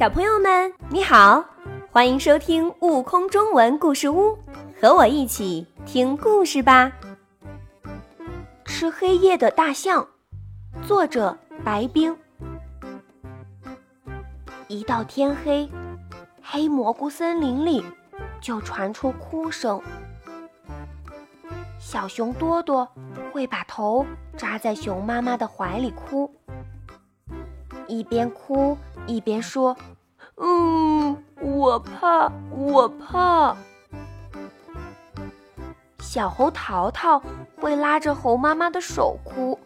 小朋友们，你好，欢迎收听《悟空中文故事屋》，和我一起听故事吧。吃黑夜的大象，作者白冰。一到天黑，黑蘑菇森林里就传出哭声。小熊多多会把头扎在熊妈妈的怀里哭，一边哭一边说：“嗯，我怕，我怕。”小猴淘淘会拉着猴妈妈的手哭，“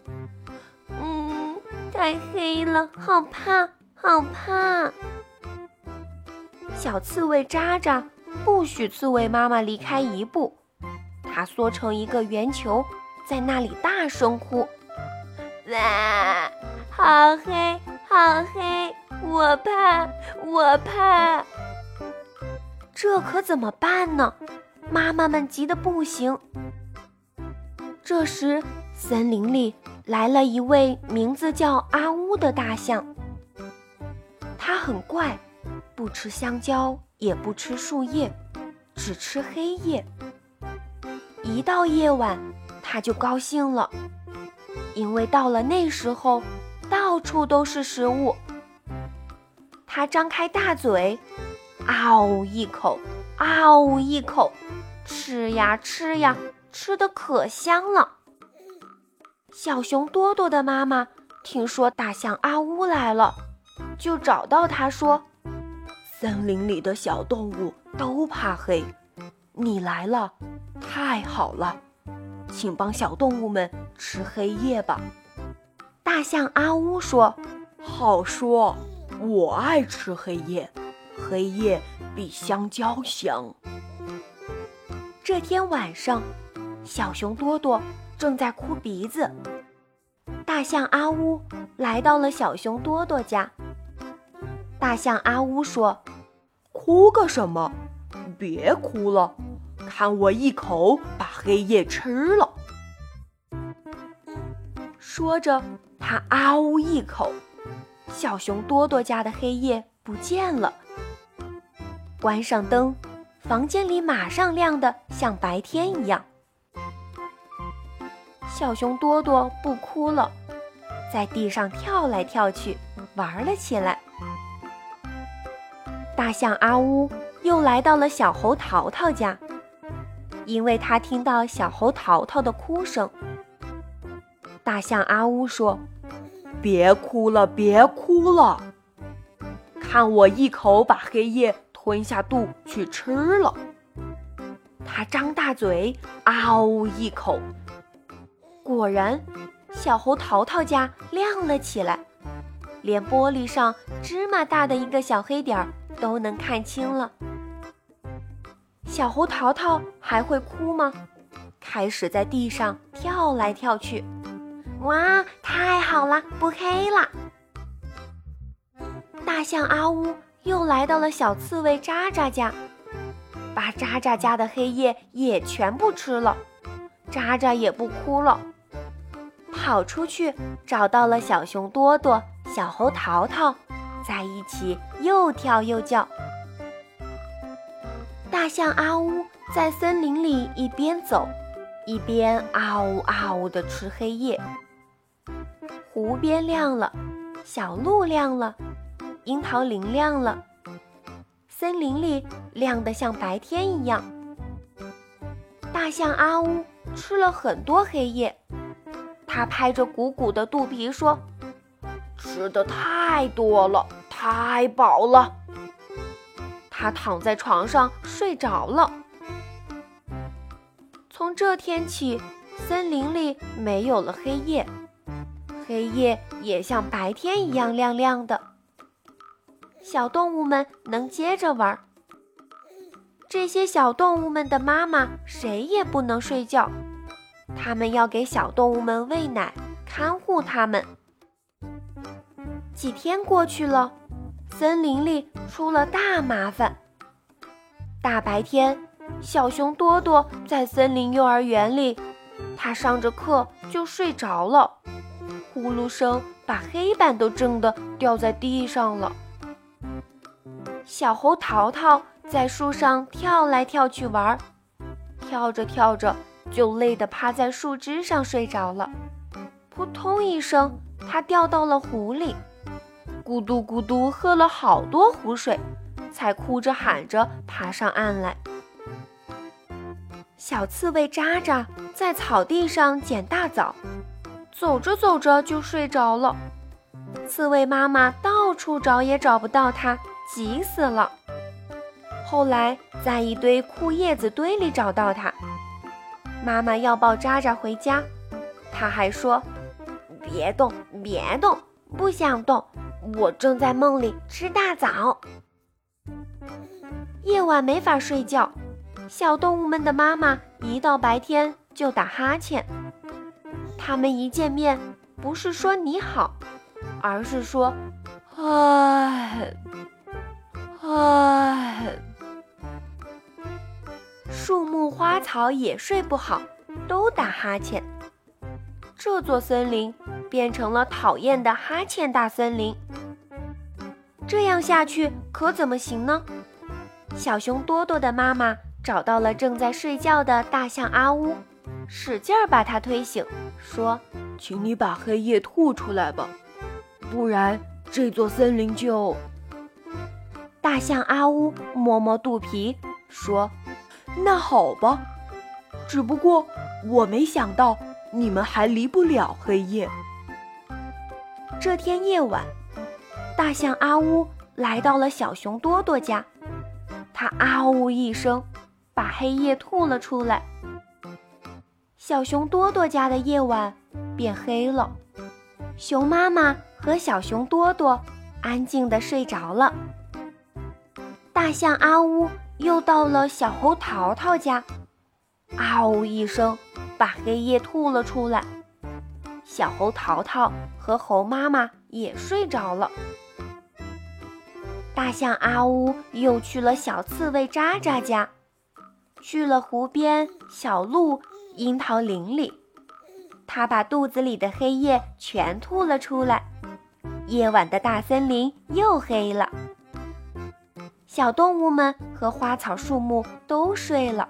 嗯，太黑了，好怕，好怕。”小刺猬渣渣不许刺猬妈妈离开一步。它缩成一个圆球，在那里大声哭：“哇，好黑，好黑！我怕，我怕！这可怎么办呢？”妈妈们急得不行。这时，森林里来了一位名字叫阿乌的大象。它很怪，不吃香蕉，也不吃树叶，只吃黑夜。一到夜晚，他就高兴了，因为到了那时候，到处都是食物。他张开大嘴，嗷一口，嗷一口，吃呀吃呀，吃的可香了。小熊多多的妈妈听说大象阿乌来了，就找到他说：“森林里的小动物都怕黑，你来了。”太好了，请帮小动物们吃黑夜吧。大象阿乌说：“好说，我爱吃黑夜，黑夜比香蕉香。”这天晚上，小熊多多正在哭鼻子。大象阿呜来到了小熊多多家。大象阿呜说：“哭个什么？别哭了。”看我一口把黑夜吃了！说着，他啊呜一口，小熊多多家的黑夜不见了。关上灯，房间里马上亮得像白天一样。小熊多多不哭了，在地上跳来跳去，玩了起来。大象阿乌又来到了小猴淘淘家。因为他听到小猴淘淘的哭声，大象阿乌说：“别哭了，别哭了，看我一口把黑夜吞下肚去吃了。”他张大嘴，嗷一口，果然，小猴淘淘家亮了起来，连玻璃上芝麻大的一个小黑点儿都能看清了。小猴淘淘还会哭吗？开始在地上跳来跳去。哇，太好好了，不黑了！大象阿乌又来到了小刺猬渣渣家，把渣渣家的黑夜也全部吃了。渣渣也不哭了，跑出去找到了小熊多多、小猴淘淘，在一起又跳又叫。大象阿乌在森林里一边走，一边啊呜啊呜地吃黑夜。湖边亮了，小路亮了，樱桃林亮了，森林里亮得像白天一样。大象阿乌吃了很多黑夜，它拍着鼓鼓的肚皮说：“吃的太多了，太饱了。”他躺在床上睡着了。从这天起，森林里没有了黑夜，黑夜也像白天一样亮亮的。小动物们能接着玩。这些小动物们的妈妈谁也不能睡觉，他们要给小动物们喂奶，看护它们。几天过去了。森林里出了大麻烦。大白天，小熊多多在森林幼儿园里，他上着课就睡着了，呼噜声把黑板都震得掉在地上了。小猴淘淘在树上跳来跳去玩，跳着跳着就累得趴在树枝上睡着了。扑通一声，它掉到了湖里，咕嘟咕嘟喝了好多湖水，才哭着喊着爬上岸来。小刺猬渣渣在草地上捡大枣，走着走着就睡着了。刺猬妈妈到处找也找不到它，急死了。后来在一堆枯叶子堆里找到它，妈妈要抱渣渣回家，它还说：“别动，别动，不想动，我正在梦里吃大枣。”夜晚没法睡觉，小动物们的妈妈一到白天就打哈欠，它们一见面不是说你好。而是说，唉，唉。树木花草也睡不好，都打哈欠。这座森林变成了讨厌的哈欠大森林。这样下去可怎么行呢？小熊多多的妈妈找到了正在睡觉的大象阿乌，使劲儿把它推醒，说：“请你把黑夜吐出来吧。”不然，这座森林就……大象阿乌摸摸肚皮说：“那好吧，只不过我没想到你们还离不了黑夜。”这天夜晚，大象阿乌来到了小熊多多家，他啊呜一声，把黑夜吐了出来。小熊多多家的夜晚变黑了，熊妈妈。和小熊多多安静地睡着了。大象阿呜又到了小猴淘淘家，啊呜一声，把黑夜吐了出来。小猴淘淘和猴妈妈也睡着了。大象阿呜又去了小刺猬渣渣家，去了湖边小鹿樱桃林里，他把肚子里的黑夜全吐了出来。夜晚的大森林又黑了，小动物们和花草树木都睡了。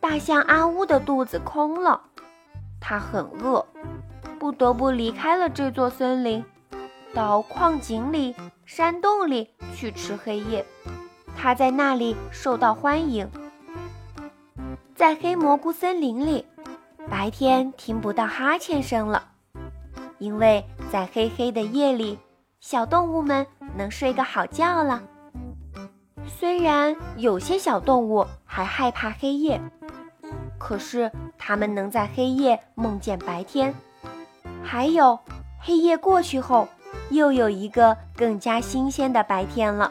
大象阿乌的肚子空了，它很饿，不得不离开了这座森林，到矿井里、山洞里去吃黑夜。它在那里受到欢迎。在黑蘑菇森林里，白天听不到哈欠声了，因为。在黑黑的夜里，小动物们能睡个好觉了。虽然有些小动物还害怕黑夜，可是它们能在黑夜梦见白天。还有，黑夜过去后，又有一个更加新鲜的白天了。